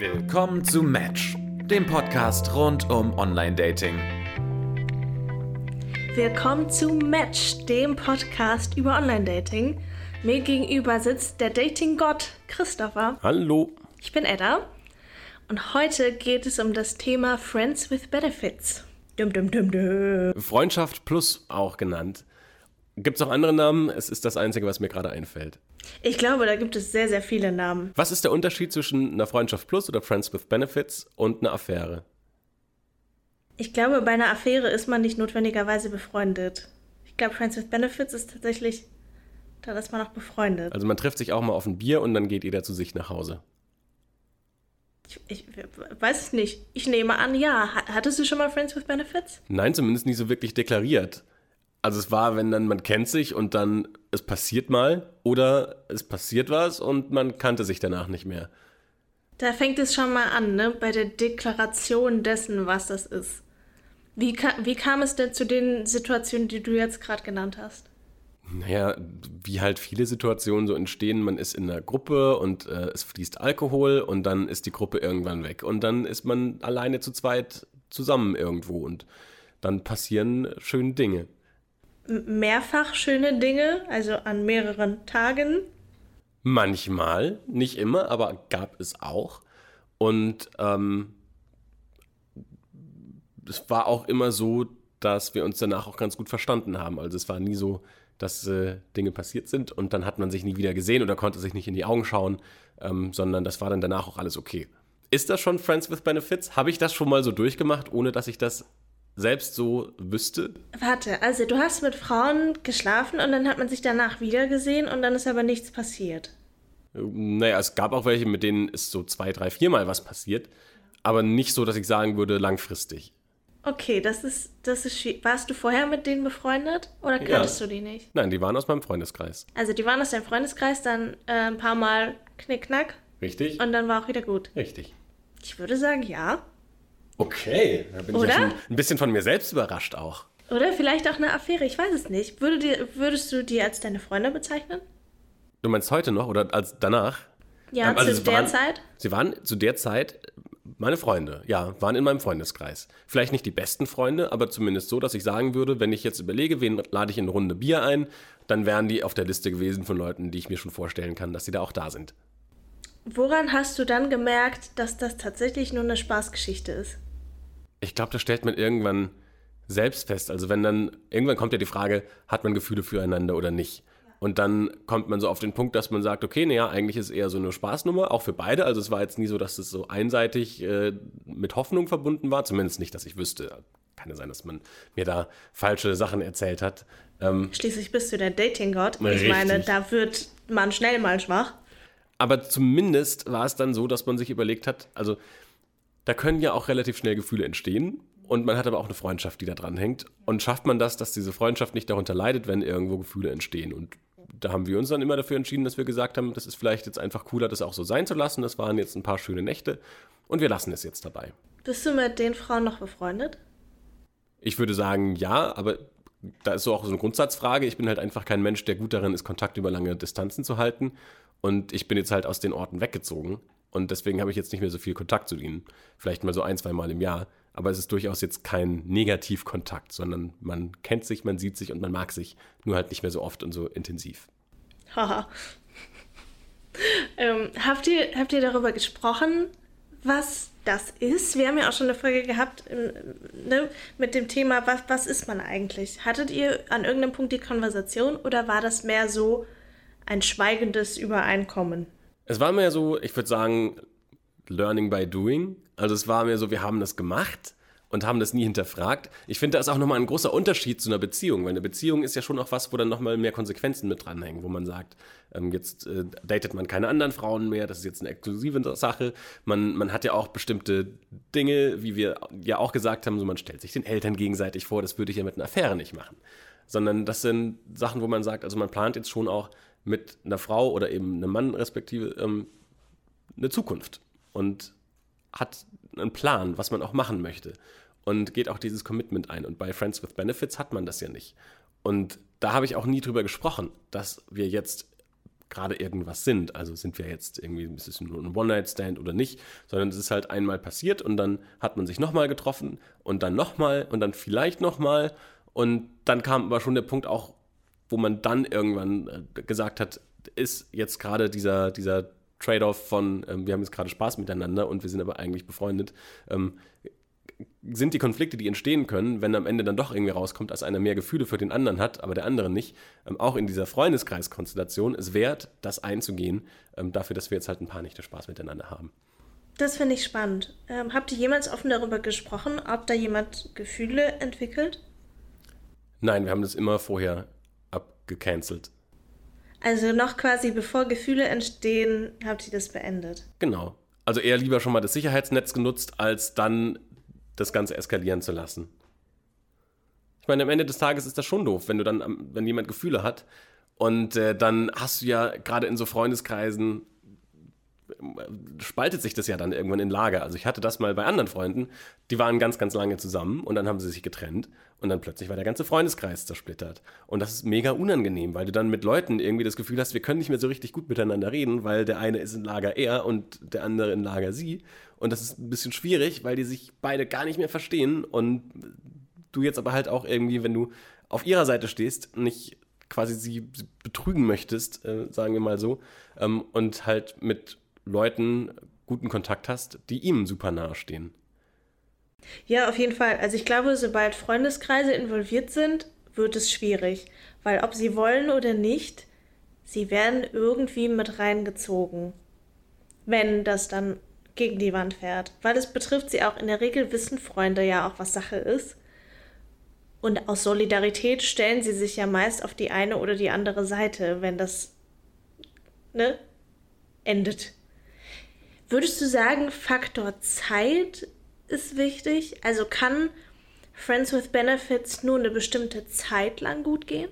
Willkommen zu Match, dem Podcast rund um Online-Dating. Willkommen zu Match, dem Podcast über Online-Dating. Mir gegenüber sitzt der Dating-Gott Christopher. Hallo. Ich bin Edda. Und heute geht es um das Thema Friends with Benefits. Dum, dum, dum, dum. Freundschaft Plus auch genannt. Gibt es auch andere Namen? Es ist das Einzige, was mir gerade einfällt. Ich glaube, da gibt es sehr, sehr viele Namen. Was ist der Unterschied zwischen einer Freundschaft Plus oder Friends with Benefits und einer Affäre? Ich glaube, bei einer Affäre ist man nicht notwendigerweise befreundet. Ich glaube, Friends with Benefits ist tatsächlich, da ist man auch befreundet. Also man trifft sich auch mal auf ein Bier und dann geht jeder zu sich nach Hause. Ich, ich weiß es nicht. Ich nehme an, ja. Hattest du schon mal Friends with Benefits? Nein, zumindest nicht so wirklich deklariert. Also es war, wenn dann man kennt sich und dann es passiert mal oder es passiert was und man kannte sich danach nicht mehr. Da fängt es schon mal an, ne? Bei der Deklaration dessen, was das ist. Wie, ka wie kam es denn zu den Situationen, die du jetzt gerade genannt hast? Naja, wie halt viele Situationen so entstehen, man ist in einer Gruppe und äh, es fließt Alkohol und dann ist die Gruppe irgendwann weg und dann ist man alleine zu zweit zusammen irgendwo und dann passieren schöne Dinge mehrfach schöne Dinge, also an mehreren Tagen? Manchmal, nicht immer, aber gab es auch. Und ähm, es war auch immer so, dass wir uns danach auch ganz gut verstanden haben. Also es war nie so, dass äh, Dinge passiert sind und dann hat man sich nie wieder gesehen oder konnte sich nicht in die Augen schauen, ähm, sondern das war dann danach auch alles okay. Ist das schon Friends with Benefits? Habe ich das schon mal so durchgemacht, ohne dass ich das selbst so wüsste? Warte, also du hast mit Frauen geschlafen und dann hat man sich danach wiedergesehen und dann ist aber nichts passiert. Naja, es gab auch welche, mit denen ist so zwei, drei, viermal was passiert, aber nicht so, dass ich sagen würde, langfristig. Okay, das ist, das ist schwierig. Warst du vorher mit denen befreundet oder kanntest ja. du die nicht? Nein, die waren aus meinem Freundeskreis. Also die waren aus deinem Freundeskreis, dann äh, ein paar Mal knickknack. Richtig. Und dann war auch wieder gut. Richtig. Ich würde sagen, ja. Okay, da bin Oder? ich ja schon ein bisschen von mir selbst überrascht auch. Oder vielleicht auch eine Affäre, ich weiß es nicht. Würde dir, würdest du die als deine Freunde bezeichnen? Du meinst heute noch oder als danach? Ja, ähm, also zu der waren, Zeit? Sie waren zu der Zeit meine Freunde, ja, waren in meinem Freundeskreis. Vielleicht nicht die besten Freunde, aber zumindest so, dass ich sagen würde, wenn ich jetzt überlege, wen lade ich in eine Runde Bier ein, dann wären die auf der Liste gewesen von Leuten, die ich mir schon vorstellen kann, dass sie da auch da sind. Woran hast du dann gemerkt, dass das tatsächlich nur eine Spaßgeschichte ist? Ich glaube, das stellt man irgendwann selbst fest. Also wenn dann, irgendwann kommt ja die Frage, hat man Gefühle füreinander oder nicht? Und dann kommt man so auf den Punkt, dass man sagt, okay, naja, eigentlich ist es eher so eine Spaßnummer, auch für beide. Also es war jetzt nie so, dass es so einseitig äh, mit Hoffnung verbunden war. Zumindest nicht, dass ich wüsste. Kann ja sein, dass man mir da falsche Sachen erzählt hat. Ähm, Schließlich bist du der Dating-Gott. Ich meine, da wird man schnell mal schwach. Aber zumindest war es dann so, dass man sich überlegt hat, also da können ja auch relativ schnell Gefühle entstehen. Und man hat aber auch eine Freundschaft, die da dran hängt. Und schafft man das, dass diese Freundschaft nicht darunter leidet, wenn irgendwo Gefühle entstehen? Und da haben wir uns dann immer dafür entschieden, dass wir gesagt haben, das ist vielleicht jetzt einfach cooler, das auch so sein zu lassen. Das waren jetzt ein paar schöne Nächte und wir lassen es jetzt dabei. Bist du mit den Frauen noch befreundet? Ich würde sagen, ja, aber da ist so auch so eine Grundsatzfrage. Ich bin halt einfach kein Mensch, der gut darin ist, Kontakt über lange Distanzen zu halten. Und ich bin jetzt halt aus den Orten weggezogen. Und deswegen habe ich jetzt nicht mehr so viel Kontakt zu ihnen. Vielleicht mal so ein, zwei Mal im Jahr. Aber es ist durchaus jetzt kein Negativkontakt, sondern man kennt sich, man sieht sich und man mag sich. Nur halt nicht mehr so oft und so intensiv. Haha. ähm, habt, ihr, habt ihr darüber gesprochen, was das ist? Wir haben ja auch schon eine Folge gehabt ähm, ne, mit dem Thema, was, was ist man eigentlich? Hattet ihr an irgendeinem Punkt die Konversation oder war das mehr so ein schweigendes Übereinkommen? Es war mehr so, ich würde sagen, Learning by Doing. Also es war mehr so, wir haben das gemacht und haben das nie hinterfragt. Ich finde, da ist auch nochmal ein großer Unterschied zu einer Beziehung, weil eine Beziehung ist ja schon auch was, wo dann nochmal mehr Konsequenzen mit dranhängen, wo man sagt, ähm, jetzt äh, datet man keine anderen Frauen mehr, das ist jetzt eine exklusive Sache. Man, man hat ja auch bestimmte Dinge, wie wir ja auch gesagt haben, so man stellt sich den Eltern gegenseitig vor, das würde ich ja mit einer Affäre nicht machen. Sondern das sind Sachen, wo man sagt, also man plant jetzt schon auch mit einer Frau oder eben einem Mann respektive ähm, eine Zukunft und hat einen Plan, was man auch machen möchte und geht auch dieses Commitment ein. Und bei Friends with Benefits hat man das ja nicht. Und da habe ich auch nie drüber gesprochen, dass wir jetzt gerade irgendwas sind. Also sind wir jetzt irgendwie, ist es nur ein One-Night-Stand oder nicht, sondern es ist halt einmal passiert und dann hat man sich nochmal getroffen und dann nochmal und dann vielleicht nochmal und dann kam aber schon der Punkt auch, wo man dann irgendwann äh, gesagt hat, ist jetzt gerade dieser, dieser Trade-off von, ähm, wir haben jetzt gerade Spaß miteinander und wir sind aber eigentlich befreundet, ähm, sind die Konflikte, die entstehen können, wenn am Ende dann doch irgendwie rauskommt, dass einer mehr Gefühle für den anderen hat, aber der andere nicht, ähm, auch in dieser Freundeskreiskonstellation es wert, das einzugehen, ähm, dafür, dass wir jetzt halt ein paar Nächte Spaß miteinander haben. Das finde ich spannend. Ähm, habt ihr jemals offen darüber gesprochen, ob da jemand Gefühle entwickelt? Nein, wir haben das immer vorher abgecancelt. Also noch quasi bevor Gefühle entstehen, habt ihr das beendet. Genau. Also eher lieber schon mal das Sicherheitsnetz genutzt, als dann das Ganze eskalieren zu lassen. Ich meine, am Ende des Tages ist das schon doof, wenn du dann, wenn jemand Gefühle hat und äh, dann hast du ja gerade in so Freundeskreisen spaltet sich das ja dann irgendwann in Lager. Also ich hatte das mal bei anderen Freunden, die waren ganz, ganz lange zusammen und dann haben sie sich getrennt und dann plötzlich war der ganze Freundeskreis zersplittert. Und das ist mega unangenehm, weil du dann mit Leuten irgendwie das Gefühl hast, wir können nicht mehr so richtig gut miteinander reden, weil der eine ist in Lager er und der andere in Lager sie. Und das ist ein bisschen schwierig, weil die sich beide gar nicht mehr verstehen und du jetzt aber halt auch irgendwie, wenn du auf ihrer Seite stehst, nicht quasi sie betrügen möchtest, äh, sagen wir mal so, ähm, und halt mit Leuten guten Kontakt hast, die ihm super nahe stehen. Ja, auf jeden Fall. Also ich glaube, sobald Freundeskreise involviert sind, wird es schwierig. Weil ob sie wollen oder nicht, sie werden irgendwie mit reingezogen. Wenn das dann gegen die Wand fährt. Weil es betrifft sie auch. In der Regel wissen Freunde ja auch, was Sache ist. Und aus Solidarität stellen sie sich ja meist auf die eine oder die andere Seite, wenn das ne, endet. Würdest du sagen, Faktor Zeit ist wichtig? Also kann Friends with Benefits nur eine bestimmte Zeit lang gut gehen?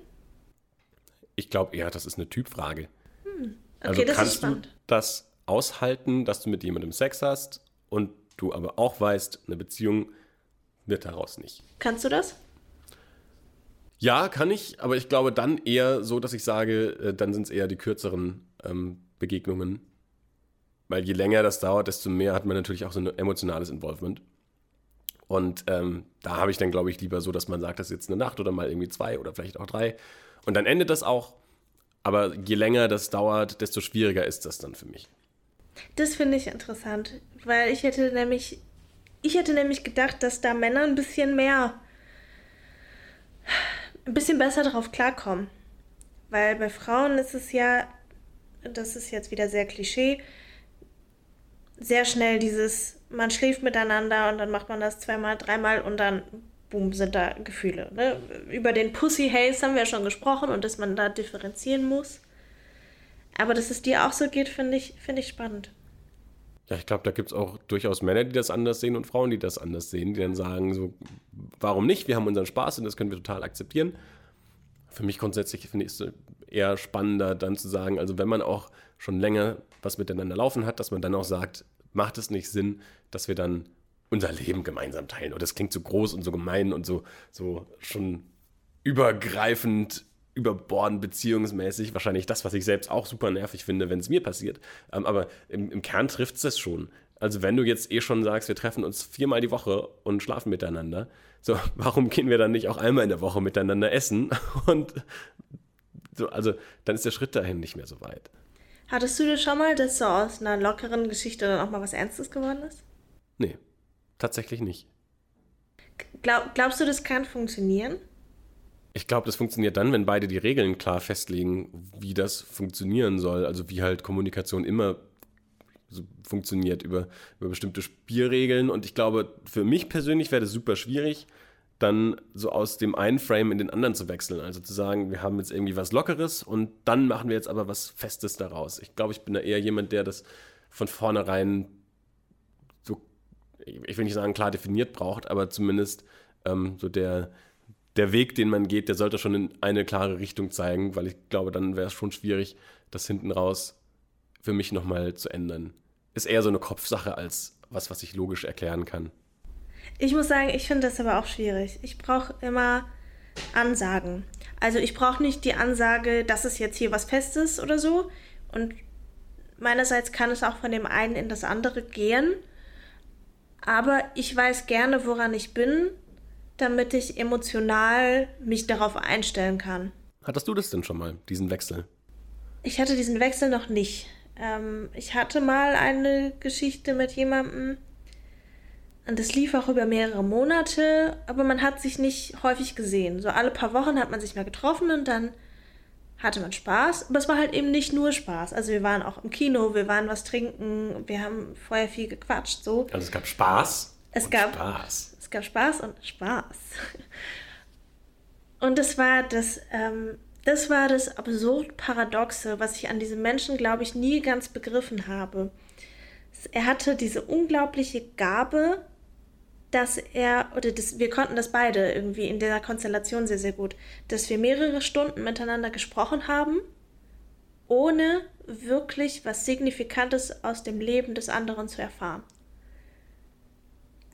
Ich glaube eher, das ist eine Typfrage. Hm. Okay, also das kannst ist spannend. du das aushalten, dass du mit jemandem Sex hast und du aber auch weißt, eine Beziehung wird daraus nicht. Kannst du das? Ja, kann ich, aber ich glaube dann eher so, dass ich sage, äh, dann sind es eher die kürzeren ähm, Begegnungen weil je länger das dauert, desto mehr hat man natürlich auch so ein emotionales Involvement. Und ähm, da habe ich dann, glaube ich, lieber so, dass man sagt, das ist jetzt eine Nacht oder mal irgendwie zwei oder vielleicht auch drei. Und dann endet das auch. Aber je länger das dauert, desto schwieriger ist das dann für mich. Das finde ich interessant, weil ich hätte nämlich, ich hätte nämlich gedacht, dass da Männer ein bisschen mehr, ein bisschen besser drauf klarkommen. Weil bei Frauen ist es ja, das ist jetzt wieder sehr Klischee, sehr schnell dieses, man schläft miteinander und dann macht man das zweimal, dreimal und dann, boom, sind da Gefühle. Ne? Über den Pussy Haze haben wir ja schon gesprochen und dass man da differenzieren muss. Aber dass es dir auch so geht, finde ich, find ich spannend. Ja, ich glaube, da gibt es auch durchaus Männer, die das anders sehen und Frauen, die das anders sehen, die dann sagen, so, warum nicht? Wir haben unseren Spaß und das können wir total akzeptieren. Für mich grundsätzlich finde ich es eher spannender, dann zu sagen, also wenn man auch schon länger was miteinander laufen hat, dass man dann auch sagt, macht es nicht Sinn, dass wir dann unser Leben gemeinsam teilen. Und das klingt so groß und so gemein und so, so schon übergreifend, überbordend beziehungsmäßig. Wahrscheinlich das, was ich selbst auch super nervig finde, wenn es mir passiert. Ähm, aber im, im Kern trifft es das schon. Also wenn du jetzt eh schon sagst, wir treffen uns viermal die Woche und schlafen miteinander, so, warum gehen wir dann nicht auch einmal in der Woche miteinander essen? Und so, also dann ist der Schritt dahin nicht mehr so weit. Hattest du das schon mal, dass so aus einer lockeren Geschichte dann auch mal was Ernstes geworden ist? Nee, tatsächlich nicht. Glaub, glaubst du, das kann funktionieren? Ich glaube, das funktioniert dann, wenn beide die Regeln klar festlegen, wie das funktionieren soll. Also wie halt Kommunikation immer so funktioniert über, über bestimmte Spielregeln. Und ich glaube, für mich persönlich wäre das super schwierig, dann so aus dem einen Frame in den anderen zu wechseln. Also zu sagen, wir haben jetzt irgendwie was Lockeres und dann machen wir jetzt aber was Festes daraus. Ich glaube, ich bin da eher jemand, der das von vornherein so, ich will nicht sagen klar definiert braucht, aber zumindest ähm, so der, der Weg, den man geht, der sollte schon in eine klare Richtung zeigen, weil ich glaube, dann wäre es schon schwierig, das hinten raus für mich nochmal zu ändern. Ist eher so eine Kopfsache als was, was ich logisch erklären kann. Ich muss sagen, ich finde das aber auch schwierig. Ich brauche immer Ansagen. Also ich brauche nicht die Ansage, das ist jetzt hier was Festes oder so. Und meinerseits kann es auch von dem einen in das andere gehen. Aber ich weiß gerne, woran ich bin, damit ich emotional mich darauf einstellen kann. Hattest du das denn schon mal, diesen Wechsel? Ich hatte diesen Wechsel noch nicht. Ähm, ich hatte mal eine Geschichte mit jemandem und das lief auch über mehrere Monate, aber man hat sich nicht häufig gesehen. So alle paar Wochen hat man sich mal getroffen und dann hatte man Spaß. Aber es war halt eben nicht nur Spaß. Also wir waren auch im Kino, wir waren was trinken, wir haben vorher viel gequatscht. So. Also es gab Spaß. Es gab Spaß. Es gab Spaß und Spaß. Und das war das, ähm, das war das absurd Paradoxe, was ich an diesem Menschen, glaube ich, nie ganz begriffen habe. Er hatte diese unglaubliche Gabe, dass er, oder das, wir konnten das beide irgendwie in der Konstellation sehr, sehr gut, dass wir mehrere Stunden miteinander gesprochen haben, ohne wirklich was Signifikantes aus dem Leben des anderen zu erfahren.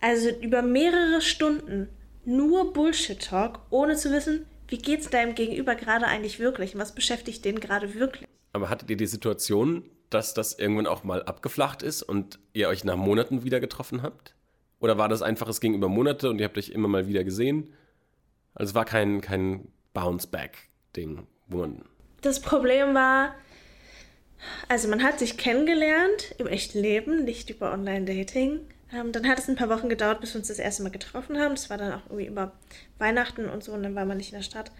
Also über mehrere Stunden nur Bullshit-Talk, ohne zu wissen, wie geht's deinem Gegenüber gerade eigentlich wirklich und was beschäftigt den gerade wirklich. Aber hattet ihr die Situation, dass das irgendwann auch mal abgeflacht ist und ihr euch nach Monaten wieder getroffen habt? Oder war das einfach, es ging über Monate und ihr habt euch immer mal wieder gesehen? Also es war kein, kein Bounce-Back-Ding, wo man. Das Problem war, also man hat sich kennengelernt im echten Leben, nicht über Online-Dating. Ähm, dann hat es ein paar Wochen gedauert, bis wir uns das erste Mal getroffen haben. Das war dann auch irgendwie über Weihnachten und so und dann war man nicht in der Stadt.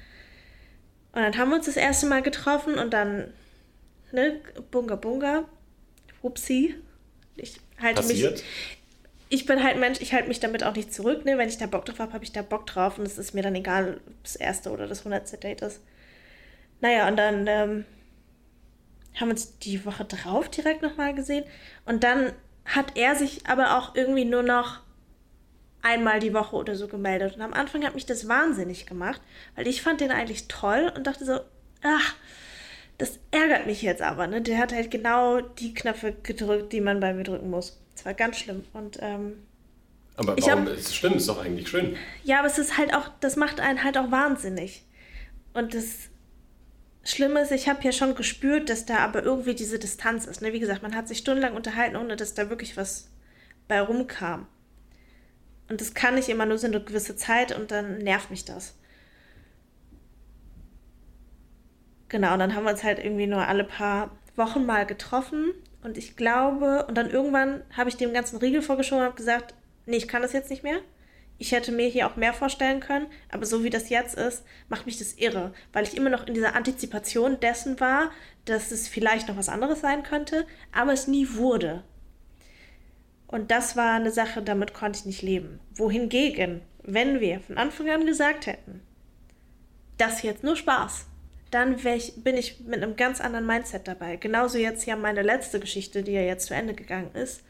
Und dann haben wir uns das erste Mal getroffen und dann, ne, Bunga Bunga, Upsi. Ich halte Passiert. mich. Ich bin halt Mensch, ich halte mich damit auch nicht zurück, ne? Wenn ich da Bock drauf habe, habe ich da Bock drauf und es ist mir dann egal, ob das erste oder das hundertste Date ist. Naja, und dann ähm, haben wir uns die Woche drauf direkt nochmal gesehen und dann hat er sich aber auch irgendwie nur noch einmal die Woche oder so gemeldet. Und am Anfang hat mich das wahnsinnig gemacht, weil ich fand den eigentlich toll und dachte so, ach, das ärgert mich jetzt aber. Ne? Der hat halt genau die Knöpfe gedrückt, die man bei mir drücken muss. Das war ganz schlimm. Und ähm, Aber Ich warum? hab- Es stimmt, ist doch eigentlich schön. ja, aber es ist halt auch, das macht einen halt auch wahnsinnig. Und das Schlimme ist, ich habe ja schon gespürt, dass da aber irgendwie diese Distanz ist. Ne? Wie gesagt, man hat sich stundenlang unterhalten, ohne dass da wirklich was bei rumkam. Und das kann nicht immer nur so eine gewisse Zeit und dann nervt mich das. Genau, und dann haben wir uns halt irgendwie nur alle paar Wochen mal getroffen. Und ich glaube, und dann irgendwann habe ich dem ganzen Riegel vorgeschoben und habe gesagt, nee, ich kann das jetzt nicht mehr. Ich hätte mir hier auch mehr vorstellen können, aber so wie das jetzt ist, macht mich das irre, weil ich immer noch in dieser Antizipation dessen war, dass es vielleicht noch was anderes sein könnte, aber es nie wurde. Und das war eine Sache, damit konnte ich nicht leben. Wohingegen, wenn wir von Anfang an gesagt hätten, das ist jetzt nur Spaß, dann ich, bin ich mit einem ganz anderen Mindset dabei. Genauso jetzt ja meine letzte Geschichte, die ja jetzt zu Ende gegangen ist.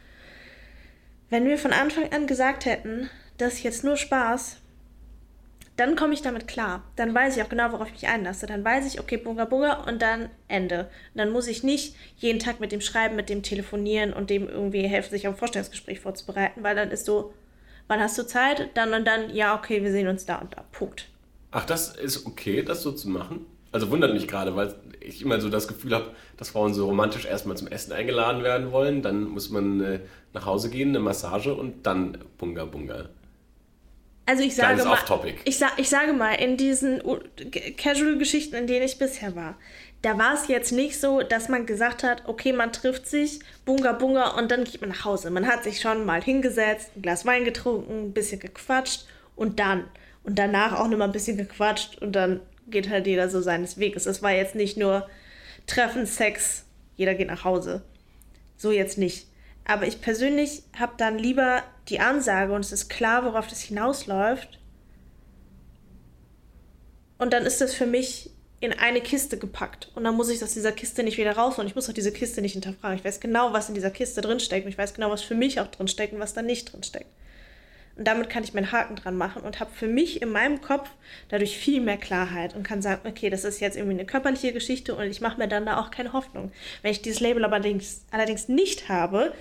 Wenn wir von Anfang an gesagt hätten, das ist jetzt nur Spaß, dann komme ich damit klar. Dann weiß ich auch genau, worauf ich mich einlasse. Dann weiß ich, okay, Bunga Bunga und dann Ende. Und dann muss ich nicht jeden Tag mit dem schreiben, mit dem telefonieren und dem irgendwie helfen, sich auf ein Vorstellungsgespräch vorzubereiten, weil dann ist so, wann hast du Zeit? Dann und dann, ja, okay, wir sehen uns da und da. Punkt. Ach, das ist okay, das so zu machen? Also wundert mich gerade, weil ich immer so das Gefühl habe, dass Frauen so romantisch erstmal zum Essen eingeladen werden wollen, dann muss man äh, nach Hause gehen, eine Massage und dann Bunga Bunga. Also ich sage mal, ich, sa ich sage mal, in diesen Casual-Geschichten, in denen ich bisher war, da war es jetzt nicht so, dass man gesagt hat, okay, man trifft sich, bunga bunga und dann geht man nach Hause. Man hat sich schon mal hingesetzt, ein Glas Wein getrunken, ein bisschen gequatscht und dann. Und danach auch nochmal ein bisschen gequatscht und dann geht halt jeder so seines Weges. Es war jetzt nicht nur Treffen, Sex, jeder geht nach Hause. So jetzt nicht. Aber ich persönlich habe dann lieber die Ansage und es ist klar, worauf das hinausläuft. Und dann ist das für mich in eine Kiste gepackt. Und dann muss ich aus dieser Kiste nicht wieder raus und ich muss auch diese Kiste nicht hinterfragen. Ich weiß genau, was in dieser Kiste drinsteckt und ich weiß genau, was für mich auch drinsteckt und was da nicht drinsteckt. Und damit kann ich meinen Haken dran machen und habe für mich in meinem Kopf dadurch viel mehr Klarheit und kann sagen, okay, das ist jetzt irgendwie eine körperliche Geschichte und ich mache mir dann da auch keine Hoffnung. Wenn ich dieses Label allerdings, allerdings nicht habe,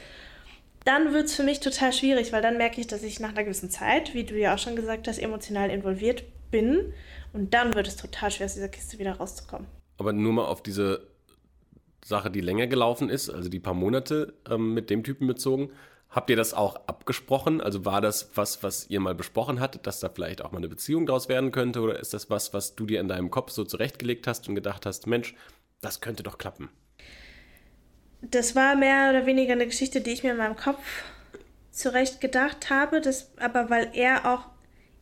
dann wird es für mich total schwierig, weil dann merke ich, dass ich nach einer gewissen Zeit, wie du ja auch schon gesagt hast, emotional involviert bin. Und dann wird es total schwer, aus dieser Kiste wieder rauszukommen. Aber nur mal auf diese Sache, die länger gelaufen ist, also die paar Monate ähm, mit dem Typen bezogen. Habt ihr das auch abgesprochen? Also war das was, was ihr mal besprochen hattet, dass da vielleicht auch mal eine Beziehung daraus werden könnte? Oder ist das was, was du dir in deinem Kopf so zurechtgelegt hast und gedacht hast, Mensch, das könnte doch klappen? Das war mehr oder weniger eine Geschichte, die ich mir in meinem Kopf zurecht gedacht habe. Das, aber weil er auch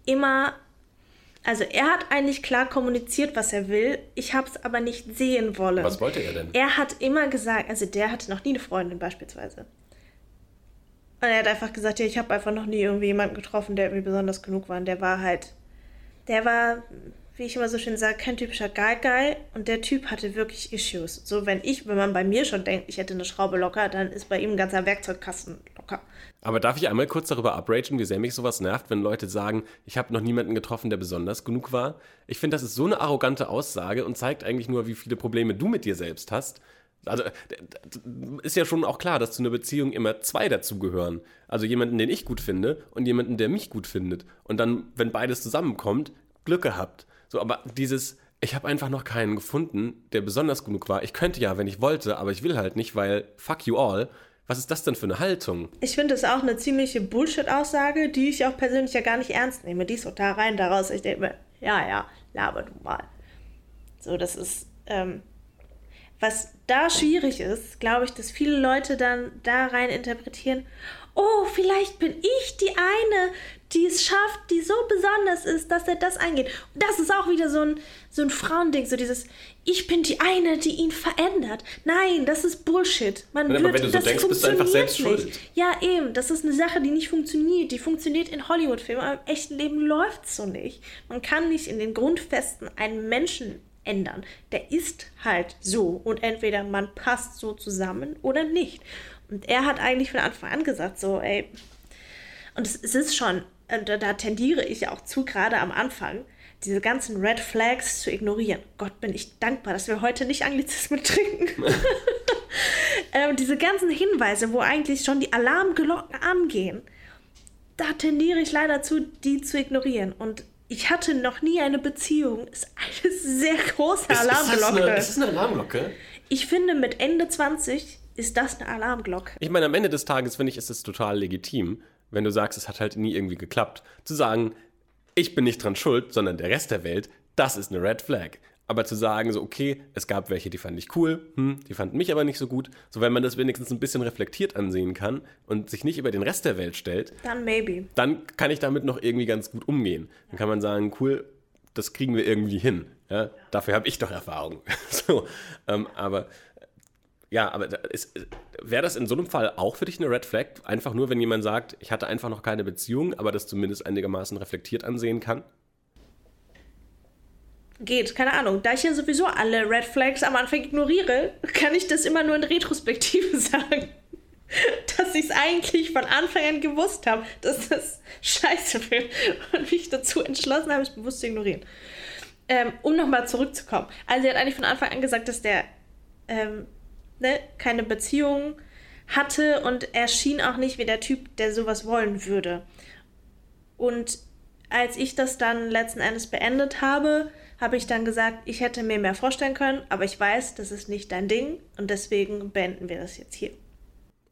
immer, also er hat eigentlich klar kommuniziert, was er will. Ich habe es aber nicht sehen wollen. Was wollte er denn? Er hat immer gesagt, also der hatte noch nie eine Freundin beispielsweise. Und er hat einfach gesagt, ja, ich habe einfach noch nie irgendwie jemanden getroffen, der irgendwie besonders genug war. Und der war halt, der war, wie ich immer so schön sage, kein typischer Guy. Und der Typ hatte wirklich Issues. So, wenn ich, wenn man bei mir schon denkt, ich hätte eine Schraube locker, dann ist bei ihm ein ganzer Werkzeugkasten locker. Aber darf ich einmal kurz darüber abragen, wie sehr mich sowas nervt, wenn Leute sagen, ich habe noch niemanden getroffen, der besonders genug war? Ich finde, das ist so eine arrogante Aussage und zeigt eigentlich nur, wie viele Probleme du mit dir selbst hast. Also ist ja schon auch klar, dass zu einer Beziehung immer zwei dazugehören. Also jemanden, den ich gut finde und jemanden, der mich gut findet. Und dann, wenn beides zusammenkommt, Glück gehabt. So, aber dieses, ich habe einfach noch keinen gefunden, der besonders genug war. Ich könnte ja, wenn ich wollte, aber ich will halt nicht, weil fuck you all. Was ist das denn für eine Haltung? Ich finde es auch eine ziemliche Bullshit-Aussage, die ich auch persönlich ja gar nicht ernst nehme. Die ist so da rein, daraus. Ich denke mir, ja, ja, laber du mal. So, das ist, ähm, was da schwierig ist, glaube ich, dass viele Leute dann da rein interpretieren, oh, vielleicht bin ich die eine, die es schafft, die so besonders ist, dass er das eingeht. Und das ist auch wieder so ein, so ein Frauending, so dieses, ich bin die eine, die ihn verändert. Nein, das ist Bullshit. Man ja, wird, wenn du so denkst, bist du einfach selbst nicht. schuld. Ja, eben. Das ist eine Sache, die nicht funktioniert. Die funktioniert in Hollywood-Filmen, aber im echten Leben läuft es so nicht. Man kann nicht in den Grundfesten einen Menschen ändern. Der ist halt so und entweder man passt so zusammen oder nicht. Und er hat eigentlich von Anfang an gesagt, so, ey, und es, es ist schon, da, da tendiere ich auch zu, gerade am Anfang, diese ganzen Red Flags zu ignorieren. Gott, bin ich dankbar, dass wir heute nicht Anglizismen trinken. ähm, diese ganzen Hinweise, wo eigentlich schon die Alarmglocken angehen, da tendiere ich leider zu, die zu ignorieren. Und ich hatte noch nie eine Beziehung. Ist eine sehr große Ist, ist, das Alarmglocke. eine, ist das eine Alarmglocke? Ich finde, mit Ende 20 ist das eine Alarmglocke. Ich meine, am Ende des Tages finde ich, ist es total legitim, wenn du sagst, es hat halt nie irgendwie geklappt, zu sagen, ich bin nicht dran schuld, sondern der Rest der Welt, das ist eine Red Flag. Aber zu sagen, so, okay, es gab welche, die fand ich cool, hm, die fanden mich aber nicht so gut, so wenn man das wenigstens ein bisschen reflektiert ansehen kann und sich nicht über den Rest der Welt stellt, Dann maybe. dann kann ich damit noch irgendwie ganz gut umgehen. Dann kann man sagen, cool, das kriegen wir irgendwie hin. Ja? Dafür habe ich doch Erfahrung. so, ähm, aber ja, aber wäre das in so einem Fall auch für dich eine Red Flag? Einfach nur, wenn jemand sagt, ich hatte einfach noch keine Beziehung, aber das zumindest einigermaßen reflektiert ansehen kann? Geht, keine Ahnung. Da ich ja sowieso alle Red Flags am Anfang ignoriere, kann ich das immer nur in Retrospektive sagen. Dass ich es eigentlich von Anfang an gewusst habe, dass das scheiße wird und mich dazu entschlossen habe, es bewusst zu ignorieren. Ähm, um nochmal zurückzukommen. Also, sie hat eigentlich von Anfang an gesagt, dass der ähm, ne, keine Beziehung hatte und er schien auch nicht wie der Typ, der sowas wollen würde. Und als ich das dann letzten Endes beendet habe, habe ich dann gesagt, ich hätte mir mehr vorstellen können, aber ich weiß, das ist nicht dein Ding und deswegen beenden wir das jetzt hier.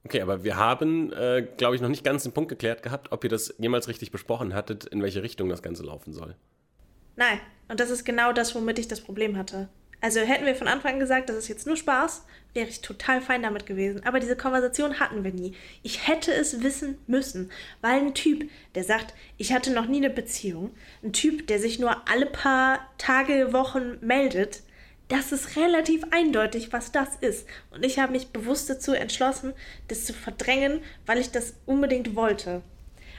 Okay, aber wir haben, äh, glaube ich, noch nicht ganz den Punkt geklärt gehabt, ob ihr das jemals richtig besprochen hattet, in welche Richtung das Ganze laufen soll. Nein, und das ist genau das, womit ich das Problem hatte. Also hätten wir von Anfang an gesagt, das ist jetzt nur Spaß, wäre ich total fein damit gewesen. Aber diese Konversation hatten wir nie. Ich hätte es wissen müssen, weil ein Typ, der sagt, ich hatte noch nie eine Beziehung, ein Typ, der sich nur alle paar Tage, Wochen meldet, das ist relativ eindeutig, was das ist. Und ich habe mich bewusst dazu entschlossen, das zu verdrängen, weil ich das unbedingt wollte.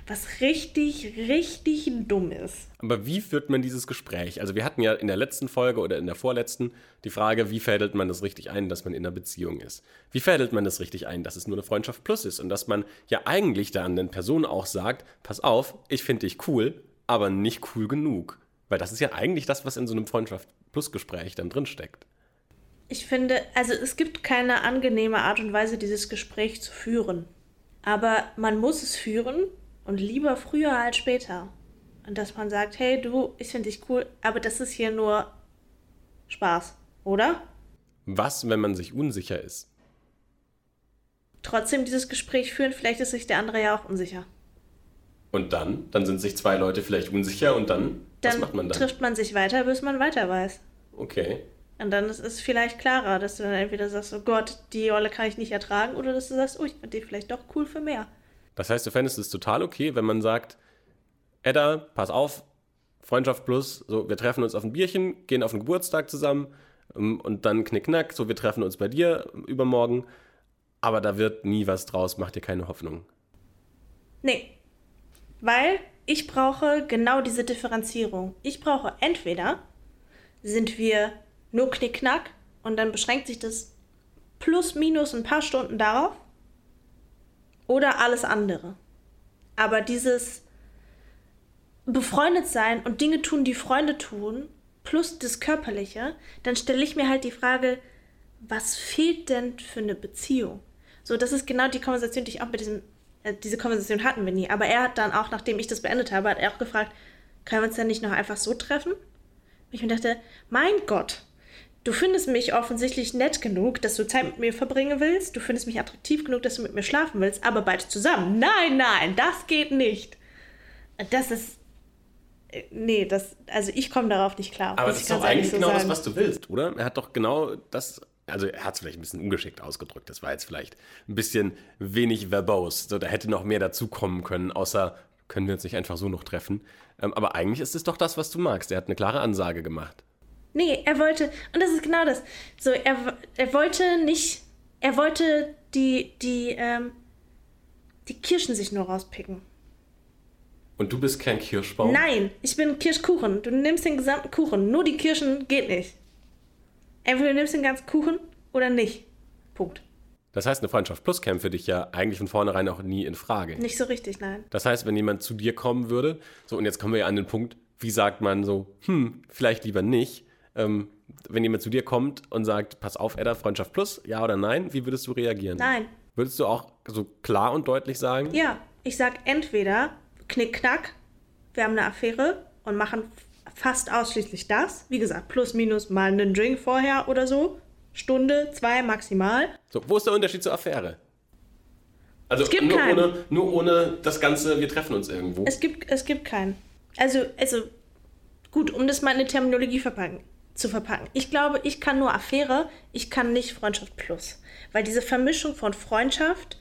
Was richtig, richtig dumm ist. Aber wie führt man dieses Gespräch? Also wir hatten ja in der letzten Folge oder in der vorletzten die Frage, wie fädelt man das richtig ein, dass man in einer Beziehung ist? Wie fädelt man das richtig ein, dass es nur eine Freundschaft plus ist und dass man ja eigentlich der anderen Person auch sagt, pass auf, ich finde dich cool, aber nicht cool genug. Weil das ist ja eigentlich das, was in so einem Freundschaft plus Gespräch dann drinsteckt. Ich finde, also es gibt keine angenehme Art und Weise, dieses Gespräch zu führen. Aber man muss es führen und lieber früher als später. Und dass man sagt, hey du, ich finde dich cool, aber das ist hier nur Spaß, oder? Was, wenn man sich unsicher ist? Trotzdem dieses Gespräch führen, vielleicht ist sich der andere ja auch unsicher. Und dann? Dann sind sich zwei Leute vielleicht unsicher und dann? Dann was macht man dann? trifft man sich weiter, bis man weiter weiß. Okay. Und dann ist es vielleicht klarer, dass du dann entweder sagst, oh Gott, die Rolle kann ich nicht ertragen, oder dass du sagst, oh, ich finde die vielleicht doch cool für mehr. Das heißt, du fändest es total okay, wenn man sagt, Edda, pass auf, Freundschaft plus, so, wir treffen uns auf ein Bierchen, gehen auf einen Geburtstag zusammen ähm, und dann knickknack, so, wir treffen uns bei dir übermorgen, aber da wird nie was draus, mach dir keine Hoffnung. Nee. Weil ich brauche genau diese Differenzierung. Ich brauche entweder sind wir nur knickknack und dann beschränkt sich das plus minus ein paar Stunden darauf oder alles andere. Aber dieses befreundet sein und Dinge tun, die Freunde tun, plus das Körperliche, dann stelle ich mir halt die Frage, was fehlt denn für eine Beziehung? So, das ist genau die Konversation, die ich auch mit diesem, äh, diese Konversation hatten wir nie. Aber er hat dann auch, nachdem ich das beendet habe, hat er auch gefragt, können wir uns denn nicht noch einfach so treffen? Und ich mir dachte, mein Gott, du findest mich offensichtlich nett genug, dass du Zeit mit mir verbringen willst. Du findest mich attraktiv genug, dass du mit mir schlafen willst, aber beide zusammen. Nein, nein, das geht nicht. Das ist. äh, Nee, das. Also ich komme darauf nicht klar. Aber ich ist doch eigentlich so genau das, sagen. was du willst, oder? Er hat doch genau das, also er hat es vielleicht ein bisschen ungeschickt ausgedrückt, das war jetzt vielleicht ein bisschen wenig verbose. So, da hätte noch mehr dazukommen können, außer können wir uns nicht einfach so noch treffen. Ähm, aber eigentlich ist es doch das, was du magst. Er hat eine klare Ansage gemacht. Nee, er wollte, und das ist genau das. So, er, er wollte nicht, er wollte die, die, ähm, die Kirschen sich nur rauspicken. Und du bist kein Kirschbaum? Nein, ich bin Kirschkuchen. Du nimmst den gesamten Kuchen. Nur die Kirschen geht nicht. Entweder du nimmst den ganzen Kuchen oder nicht. Punkt. Das heißt, eine Freundschaft plus käme für dich ja eigentlich von vornherein auch nie in Frage. Nicht so richtig, nein. Das heißt, wenn jemand zu dir kommen würde, so und jetzt kommen wir ja an den Punkt, wie sagt man so, hm, vielleicht lieber nicht. Ähm, wenn jemand zu dir kommt und sagt, pass auf, Edda, Freundschaft plus, ja oder nein, wie würdest du reagieren? Nein. Würdest du auch so klar und deutlich sagen? Ja, ich sag entweder knickknack, wir haben eine Affäre und machen fast ausschließlich das. Wie gesagt, plus minus mal einen Drink vorher oder so. Stunde, zwei maximal. So, wo ist der Unterschied zur Affäre? Also Es gibt nur, keinen. ohne, nur ohne das Ganze, wir treffen uns irgendwo. Es gibt, es gibt keinen. Also, also, gut, um das mal in eine Terminologie verpacken, zu verpacken. Ich glaube, ich kann nur Affäre, ich kann nicht Freundschaft plus. Weil diese Vermischung von Freundschaft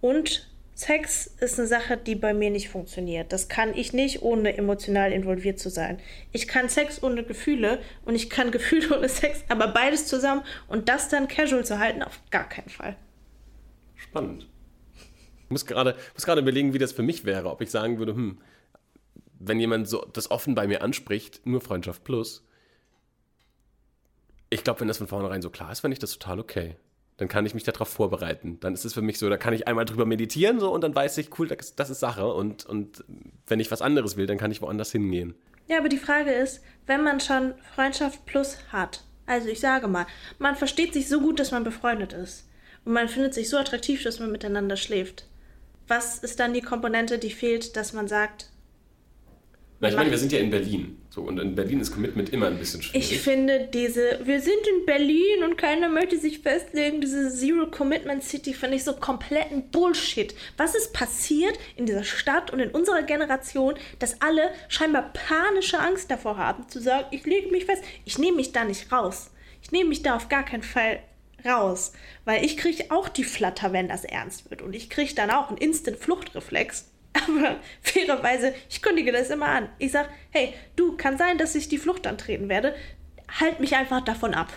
und Sex ist eine Sache, die bei mir nicht funktioniert. Das kann ich nicht, ohne emotional involviert zu sein. Ich kann Sex ohne Gefühle und ich kann Gefühle ohne Sex, aber beides zusammen und das dann casual zu halten, auf gar keinen Fall. Spannend. Ich muss gerade, muss gerade überlegen, wie das für mich wäre, ob ich sagen würde, hm, wenn jemand so das offen bei mir anspricht, nur Freundschaft plus. Ich glaube, wenn das von vornherein so klar ist, fände ich das total okay. Dann kann ich mich darauf vorbereiten. Dann ist es für mich so, da kann ich einmal drüber meditieren so und dann weiß ich, cool, das, das ist Sache. Und, und wenn ich was anderes will, dann kann ich woanders hingehen. Ja, aber die Frage ist, wenn man schon Freundschaft plus hat, also ich sage mal, man versteht sich so gut, dass man befreundet ist und man findet sich so attraktiv, dass man miteinander schläft. Was ist dann die Komponente, die fehlt, dass man sagt, Na, ich meine, wir sind ja in Berlin. So, und in Berlin ist Commitment immer ein bisschen schwierig. ich finde diese, wir sind in Berlin und keiner möchte sich festlegen, diese Zero Commitment City finde ich so kompletten Bullshit. Was ist passiert in dieser Stadt und in unserer Generation, dass alle scheinbar panische Angst davor haben, zu sagen, ich lege mich fest, ich nehme mich da nicht raus. Ich nehme mich da auf gar keinen Fall raus, weil ich kriege auch die Flatter, wenn das ernst wird und ich kriege dann auch einen Instant-Fluchtreflex. Aber fairerweise, ich kündige das immer an. Ich sage, hey, du, kann sein, dass ich die Flucht antreten werde. Halt mich einfach davon ab.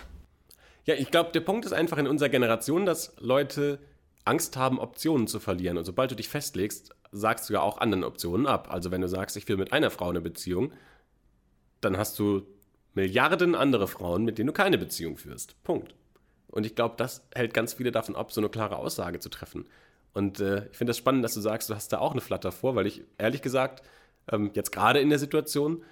Ja, ich glaube, der Punkt ist einfach in unserer Generation, dass Leute Angst haben, Optionen zu verlieren. Und sobald du dich festlegst, sagst du ja auch anderen Optionen ab. Also wenn du sagst, ich will mit einer Frau eine Beziehung, dann hast du Milliarden andere Frauen, mit denen du keine Beziehung führst. Punkt. Und ich glaube, das hält ganz viele davon ab, so eine klare Aussage zu treffen. Und äh, ich finde das spannend, dass du sagst, du hast da auch eine Flatter vor, weil ich ehrlich gesagt ähm, jetzt gerade in der Situation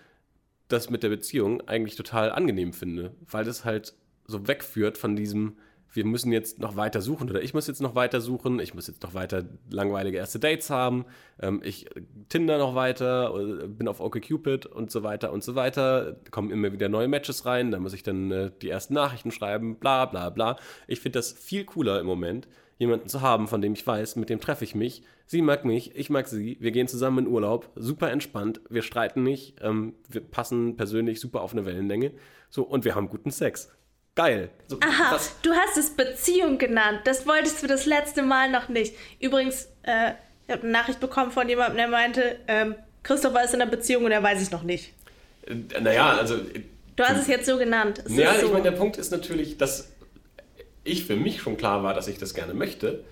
das mit der Beziehung eigentlich total angenehm finde, weil das halt so wegführt von diesem wir müssen jetzt noch weiter suchen oder ich muss jetzt noch weiter suchen, ich muss jetzt noch weiter langweilige erste Dates haben, ähm, ich Tinder noch weiter, äh, bin auf OkCupid und so weiter und so weiter, kommen immer wieder neue Matches rein, da muss ich dann äh, die ersten Nachrichten schreiben, bla bla bla. Ich finde das viel cooler im Moment, jemanden zu haben, von dem ich weiß, mit dem treffe ich mich. Sie mag mich, ich mag sie, wir gehen zusammen in Urlaub, super entspannt, wir streiten nicht, ähm, wir passen persönlich super auf eine Wellenlänge, so und wir haben guten Sex. Geil. So, Aha, was- du hast es Beziehung genannt. Das wolltest du das letzte Mal noch nicht. Übrigens, äh, ich habe eine Nachricht bekommen von jemandem, der meinte, ähm, Christopher ist in einer Beziehung und er weiß es noch nicht. äh, naja, also Du hast es jetzt so genannt. Es Ja, so. ich meine, der Punkt ist natürlich, dass ich für mich schon klar war, dass ich das gerne möchte.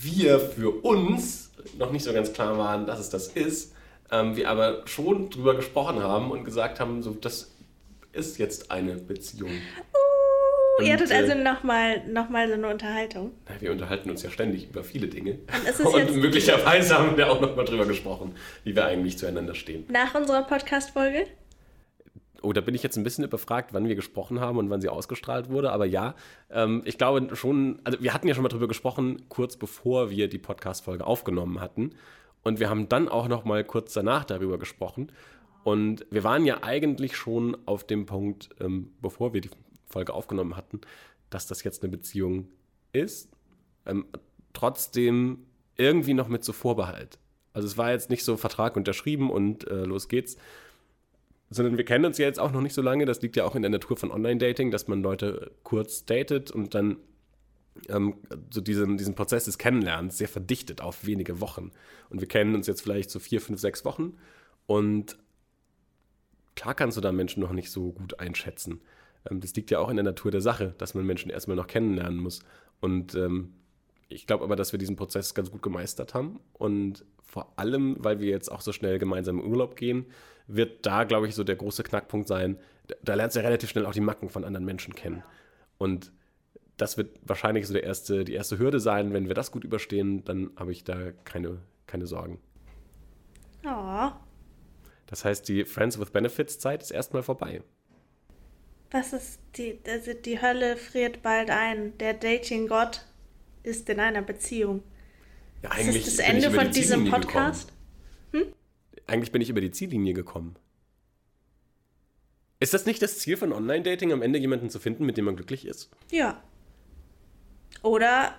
Wir für uns noch nicht so ganz klar waren, dass es das ist. Ähm, wir aber schon drüber gesprochen haben und gesagt haben, so, das ist jetzt eine Beziehung. Uh, ihr Und, hattet äh, also nochmal noch mal so eine Unterhaltung. Na, Wir unterhalten uns ja ständig über viele Dinge. Und jetzt- möglicherweise haben wir auch noch mal drüber gesprochen, wie wir eigentlich zueinander stehen. Nach unserer Podcast-Folge? Oh, da bin ich jetzt ein bisschen überfragt, wann wir gesprochen haben und wann sie ausgestrahlt wurde. Aber ja, ähm, ich glaube schon, also wir hatten ja schon mal drüber gesprochen, kurz bevor wir die Podcast-Folge aufgenommen hatten. Und wir haben dann auch noch mal kurz danach darüber gesprochen. Und wir waren ja eigentlich schon auf dem Punkt, ähm, bevor wir die Folge aufgenommen hatten, dass das jetzt eine Beziehung ist. Ähm, trotzdem irgendwie noch mit so Vorbehalt. Also es war jetzt nicht so Vertrag unterschrieben und äh, los geht's, sondern wir kennen uns ja jetzt auch noch nicht so lange. Das liegt ja auch in der Natur von Online-Dating, dass man Leute kurz datet und dann ähm, so diesen, diesen Prozess des Kennenlernens sehr verdichtet auf wenige Wochen. Und wir kennen uns jetzt vielleicht so vier, fünf, sechs Wochen und klar kannst du da Menschen noch nicht so gut einschätzen. Ähm, das liegt ja auch in der Natur der Sache, dass man Menschen erstmal noch kennenlernen muss. Und ähm, ich glaube aber, dass wir diesen Prozess ganz gut gemeistert haben. Und vor allem, weil wir jetzt auch so schnell gemeinsam in Urlaub gehen, wird da, glaube ich, so der große Knackpunkt sein. Da, da lernst du ja relativ schnell auch die Macken von anderen Menschen kennen. Und das wird wahrscheinlich so der erste, die erste Hürde sein. Wenn wir das gut überstehen, dann habe ich da keine, keine Sorgen. Oh, Das heißt, die Friends with Benefits Zeit ist erstmal vorbei. was ist die, also die Hölle friert bald ein. Der Dating-Gott ist in einer Beziehung. Ja, Ist das das Ende von die diesem Podcast? Gekommen. Eigentlich bin ich über die Ziellinie gekommen. Ist das nicht das Ziel von Online-Dating, am Ende jemanden zu finden, mit dem man glücklich ist? Ja. Oder,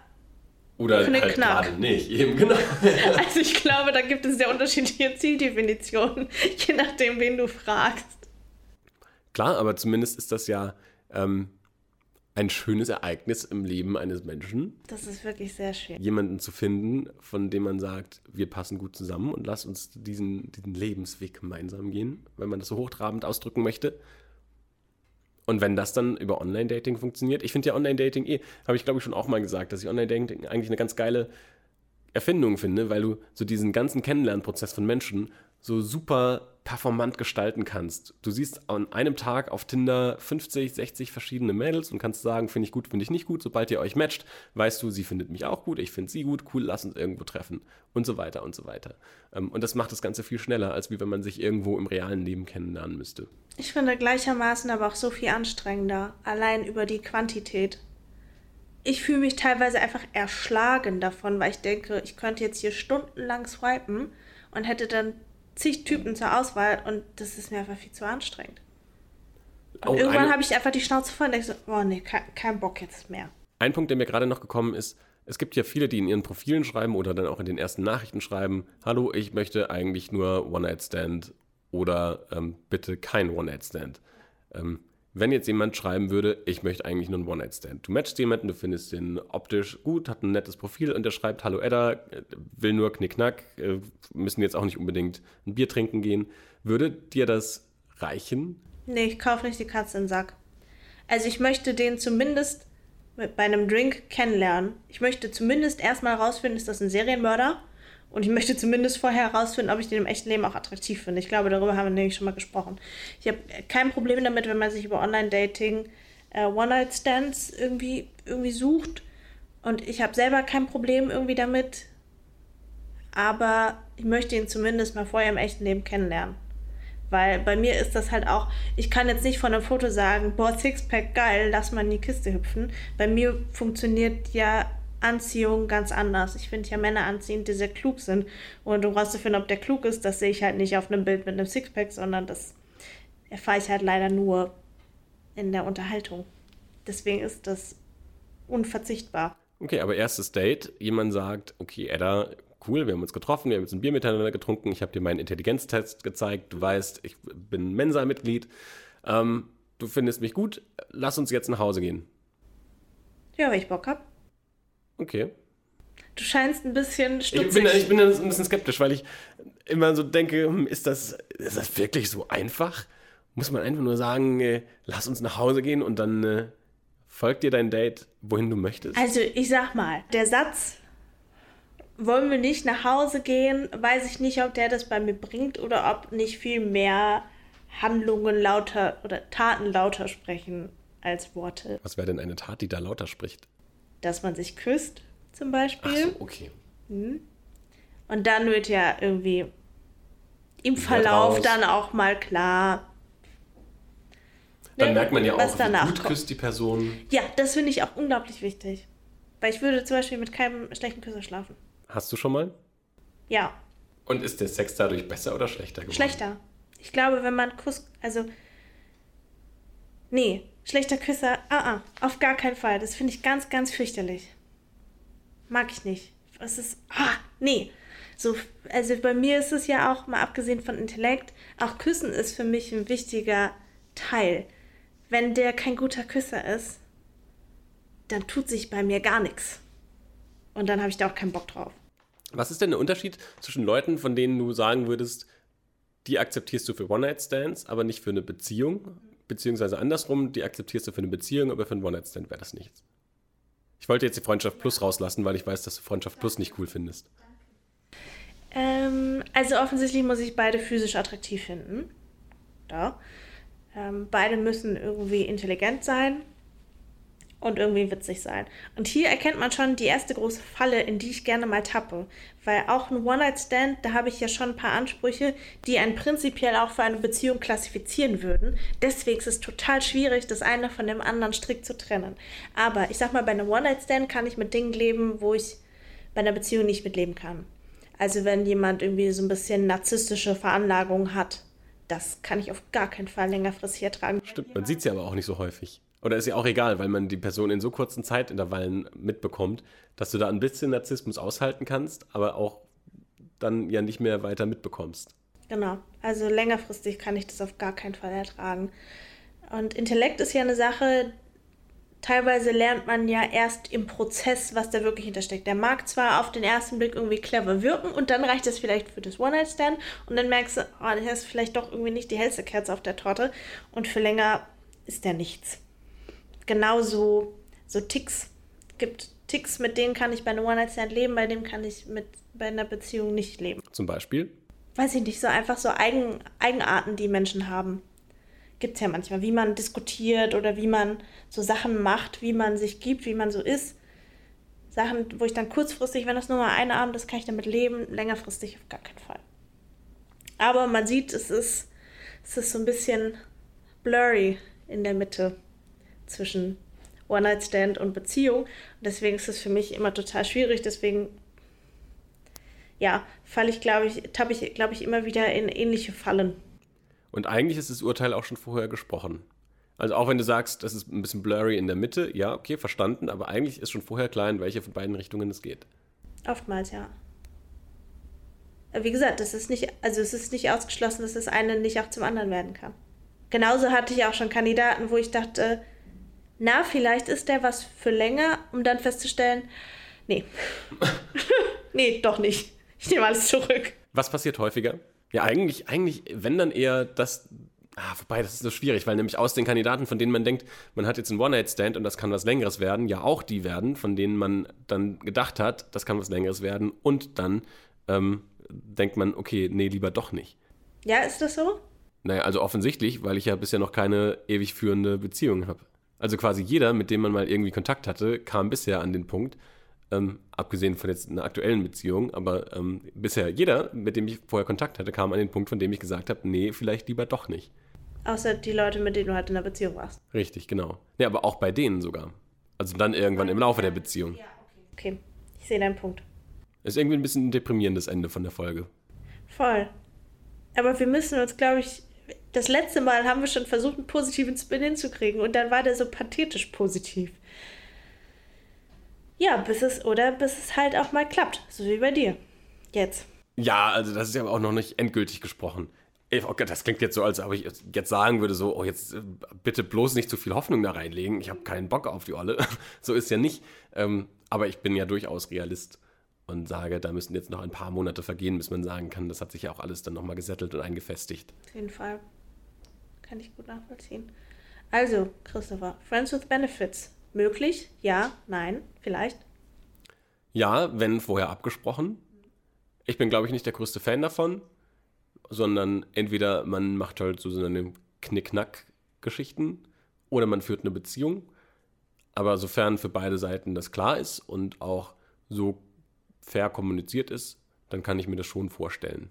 Oder Knick, halt knack. gerade nicht, eben genau. also ich glaube, da gibt es sehr unterschiedliche Zieldefinitionen, je nachdem, wen du fragst. Klar, aber zumindest ist das ja ähm, ein schönes Ereignis im Leben eines Menschen, Das ist wirklich sehr schwer. jemanden zu finden, von dem man sagt, wir passen gut zusammen und lass uns diesen, diesen Lebensweg gemeinsam gehen, wenn man das so hochtrabend ausdrücken möchte. Und wenn das dann über Online-Dating funktioniert, ich finde ja Online-Dating eh, habe ich glaube ich schon auch mal gesagt, dass ich Online-Dating eigentlich eine ganz geile Erfindung finde, weil du so diesen ganzen Kennenlernprozess von Menschen so super performant gestalten kannst. Du siehst an einem Tag auf Tinder 50, 60 verschiedene Mädels und kannst sagen, finde ich gut, finde ich nicht gut. Sobald ihr euch matcht, weißt du, sie findet mich auch gut, ich finde sie gut, cool, lass uns irgendwo treffen und so weiter und so weiter. Ähm, Und das macht das Ganze viel schneller, als wie wenn man sich irgendwo im realen Leben kennenlernen müsste. Ich finde gleichermaßen aber auch so viel anstrengender, allein über die Quantität. Ich fühle mich teilweise einfach erschlagen davon, weil ich denke, ich könnte jetzt hier stundenlang swipen und hätte dann zig Typen zur Auswahl und das ist mir einfach viel zu anstrengend. Und Oh, irgendwann habe ich einfach die Schnauze voll und denke so, oh nee, kein, kein Bock jetzt mehr. Ein Punkt, der mir gerade noch gekommen ist, es gibt ja viele, die in ihren Profilen schreiben oder dann auch in den ersten Nachrichten schreiben, hallo, ich möchte eigentlich nur One-Night-Stand oder ähm, bitte kein One-Night-Stand. Ähm, wenn jetzt jemand schreiben würde, ich möchte eigentlich nur einen One-Night-Stand. Du matchst jemanden, du findest den optisch gut, hat ein nettes Profil und der schreibt, hallo Edda, äh, will nur Knickknack, äh, müssen jetzt auch nicht unbedingt ein Bier trinken gehen. Würde dir das reichen? Nee, ich kaufe nicht die Katze in den Sack. Also ich möchte den zumindest bei einem Drink kennenlernen. Ich möchte zumindest erstmal herausfinden, ist das ein Serienmörder? Und ich möchte zumindest vorher herausfinden, ob ich den im echten Leben auch attraktiv finde. Ich glaube, darüber haben wir nämlich schon mal gesprochen. Ich habe kein Problem damit, wenn man sich über Online-Dating äh, One-Night-Stands irgendwie, irgendwie sucht. Und ich habe selber kein Problem irgendwie damit. Aber ich möchte ihn zumindest mal vorher im echten Leben kennenlernen. Weil bei mir ist das halt auch, ich kann jetzt nicht von einem Foto sagen, boah, Sixpack geil, lass mal in die Kiste hüpfen. Bei mir funktioniert ja Anziehung ganz anders. Ich finde ja Männer anziehend, die sehr klug sind. Und um rauszufinden, ob der klug ist, das sehe ich halt nicht auf einem Bild mit einem Sixpack, sondern das erfahre ich halt leider nur in der Unterhaltung. Deswegen ist das unverzichtbar. Okay, aber erstes Date, jemand sagt, okay, Edda, cool, wir haben uns getroffen, wir haben jetzt ein Bier miteinander getrunken, ich habe dir meinen Intelligenztest gezeigt, du weißt, ich bin Mensa-Mitglied, ähm, du findest mich gut, lass uns jetzt nach Hause gehen. Ja, wenn ich Bock hab. Okay. Du scheinst ein bisschen stutzig. Ich bin, ich bin ein bisschen skeptisch, weil ich immer so denke, hm, ist das, ist das wirklich so einfach? Muss man einfach nur sagen, äh, lass uns nach Hause gehen und dann äh, folgt dir dein Date, wohin du möchtest? Also ich sag mal, der Satz, wollen wir nicht nach Hause gehen, weiß ich nicht, ob der das bei mir bringt oder ob nicht viel mehr Handlungen lauter oder Taten lauter sprechen als Worte. Was wäre denn eine Tat, die da lauter spricht? Dass man sich küsst, zum Beispiel. So, okay. Und dann wird ja irgendwie im Verlauf raus. dann auch mal klar. Dann ne, merkt man ja was auch, wie danach gut kommt. küsst die Person. Ja, das finde ich auch unglaublich wichtig. Weil ich würde zum Beispiel mit keinem schlechten Küsser schlafen. Hast du schon mal? Ja, Und ist der Sex dadurch besser oder schlechter geworden? schlechter. Ich glaube, wenn man Kuss, also nee, schlechter Küsser, ah, ah, auf gar keinen Fall. Das finde ich ganz, ganz fürchterlich. Mag ich nicht. Es ist, ah, nee. So, also bei mir ist es ja auch, mal abgesehen von Intellekt, auch Küssen ist für mich ein wichtiger Teil. Wenn der kein guter Küsser ist, dann tut sich bei mir gar nichts. Und dann habe ich da auch keinen Bock drauf. Was ist denn der Unterschied zwischen Leuten, von denen du sagen würdest, die akzeptierst du für One-Night-Stands, aber nicht für eine Beziehung? Beziehungsweise andersrum, die akzeptierst du für eine Beziehung, aber für einen One-Night-Stand wäre das nichts. Ich wollte jetzt die Freundschaft Plus rauslassen, weil ich weiß, dass du Freundschaft Plus nicht cool findest. Ähm, also offensichtlich muss ich beide physisch attraktiv finden. Da. Ähm, beide müssen irgendwie intelligent sein und irgendwie witzig sein. Und hier erkennt man schon die erste große Falle, in die ich gerne mal tappe. Weil auch ein One-Night-Stand, da habe ich ja schon ein paar Ansprüche, die einen prinzipiell auch für eine Beziehung klassifizieren würden. Deswegen ist es total schwierig, das eine von dem anderen strikt zu trennen. Aber ich sag mal, bei einem One-Night-Stand kann ich mit Dingen leben, wo ich bei einer Beziehung nicht mitleben kann. Also wenn jemand irgendwie so ein bisschen narzisstische Veranlagung hat, das kann ich auf gar keinen Fall längerfristig ertragen. Stimmt, man sieht sie aber auch nicht so häufig. Oder ist ja auch egal, weil man die Person in so kurzen Zeitintervallen mitbekommt, dass du da ein bisschen Narzissmus aushalten kannst, aber auch dann ja nicht mehr weiter mitbekommst. Genau. Also längerfristig kann ich das auf gar keinen Fall ertragen. Und Intellekt ist ja eine Sache, teilweise lernt man ja erst im Prozess, was da wirklich hintersteckt. Der mag zwar auf den ersten Blick irgendwie clever wirken und dann reicht es vielleicht für das One-Night-Stand und dann merkst du, oh, der ist vielleicht doch irgendwie nicht die hellste Kerze auf der Torte und für länger ist der nichts. Genauso so Ticks. Gibt Ticks, mit denen kann ich bei einem One-Night-Stand leben, bei dem kann ich mit bei einer Beziehung nicht leben Zum Beispiel. weiß ich nicht, so einfach so Eigen, Eigenarten, die Menschen haben. Gibt es ja manchmal, wie man diskutiert oder wie man so Sachen macht, wie man sich gibt, wie man so ist. Sachen, wo ich dann kurzfristig, wenn das nur mal ein Abend ist, kann ich damit leben, längerfristig auf gar keinen Fall. Aber man sieht, es ist, es ist so ein bisschen blurry in der Mitte zwischen One-Night-Stand und Beziehung. Und deswegen ist es für mich immer total schwierig. Deswegen ja, falle ich, glaube ich, tappe ich, glaube ich, immer wieder in ähnliche Fallen. Und eigentlich ist das Urteil auch schon vorher gesprochen. Also auch wenn du sagst, das ist ein bisschen blurry in der Mitte, ja, okay, verstanden, aber eigentlich ist schon vorher klar, in welche von beiden Richtungen es geht. Oftmals, ja. Wie gesagt, es ist nicht, also es ist nicht ausgeschlossen, dass das eine nicht auch zum anderen werden kann. Genauso hatte ich auch schon Kandidaten, wo ich dachte, na, vielleicht ist der was für länger, um dann festzustellen, nee. nee, doch nicht. Ich nehme alles zurück. Was passiert häufiger? Ja, eigentlich, eigentlich, wenn dann eher das. Ah, wobei, das ist so schwierig, weil nämlich aus den Kandidaten, von denen man denkt, man hat jetzt einen One-Night-Stand und das kann was Längeres werden, ja auch die werden, von denen man dann gedacht hat, das kann was Längeres werden und dann ähm, denkt man, okay, nee, lieber doch nicht. Ja, ist das so? Naja, also offensichtlich, weil ich ja bisher noch keine ewig führende Beziehung habe. Also quasi jeder, mit dem man mal irgendwie Kontakt hatte, kam bisher an den Punkt, Ähm, abgesehen von jetzt einer aktuellen Beziehung, aber ähm, bisher jeder, mit dem ich vorher Kontakt hatte, kam an den Punkt, von dem ich gesagt habe, nee, vielleicht lieber doch nicht. Außer die Leute, mit denen du halt in einer Beziehung warst. Richtig, genau. Ja, aber auch bei denen sogar. Also dann irgendwann im Laufe der Beziehung. Okay, ich sehe deinen Punkt. Ist irgendwie ein bisschen ein deprimierendes Ende von der Folge. Voll. Aber wir müssen uns, glaube ich, das letzte Mal haben wir schon versucht, einen positiven Spin hinzukriegen und dann war der so pathetisch positiv. Ja, bis es, oder bis es halt auch mal klappt. So wie bei dir. Jetzt. Ja, also das ist ja auch noch nicht endgültig gesprochen. Ey, Oh das klingt jetzt so, als ob ich jetzt sagen würde, so, oh, jetzt äh, bitte bloß nicht zu viel Hoffnung da reinlegen. Ich habe keinen Bock auf die Olle. so ist ja nicht. Ähm, aber ich bin ja durchaus Realist und sage, da müssen jetzt noch ein paar Monate vergehen, bis man sagen kann, das hat sich ja auch alles dann nochmal gesettelt und eingefestigt. Auf jeden Fall. Kann ich gut nachvollziehen. Also, Christopher, Friends with Benefits. Möglich? Ja? Nein? Vielleicht? Ja, wenn vorher abgesprochen. Ich bin, glaube ich, nicht der größte Fan davon, sondern entweder man macht halt so seine Knick-Knack-Geschichten oder man führt eine Beziehung. Aber sofern für beide Seiten das klar ist und auch so fair kommuniziert ist, dann kann ich mir das schon vorstellen.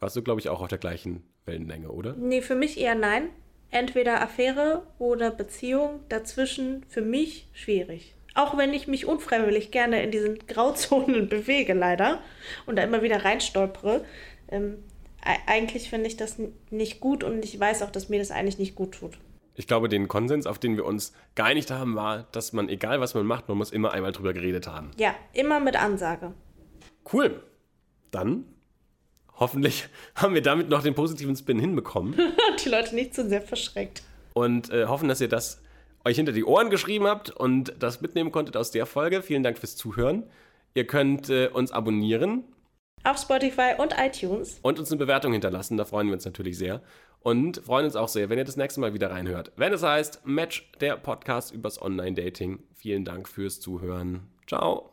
Warst du, glaube ich, auch auf der gleichen Wellenlänge, oder? Nee, für mich eher nein. Entweder Affäre oder Beziehung. Dazwischen für mich schwierig. Auch wenn ich mich unfreiwillig gerne in diesen Grauzonen bewege, leider, und da immer wieder reinstolpere. Ähm, e- eigentlich finde ich das nicht gut und ich weiß auch, dass mir das eigentlich nicht gut tut. Ich glaube, den Konsens, auf den wir uns geeinigt haben, war, dass man, egal was man macht, man muss immer einmal drüber geredet haben. Ja, immer mit Ansage. Cool. Dann, hoffentlich haben wir damit noch den positiven Spin hinbekommen. Die Leute nicht zu sehr verschreckt. und äh, hoffen, dass ihr das euch hinter die Ohren geschrieben habt und das mitnehmen konntet aus der Folge. Vielen Dank fürs Zuhören. Ihr könnt äh, uns abonnieren Auf Spotify und iTunes. und uns eine Bewertung hinterlassen. Da freuen wir uns natürlich sehr. Und freuen uns auch sehr, wenn ihr das nächste Mal wieder reinhört. Wenn es heißt Match, der Podcast übers Online-Dating. Vielen Dank fürs Zuhören. Ciao.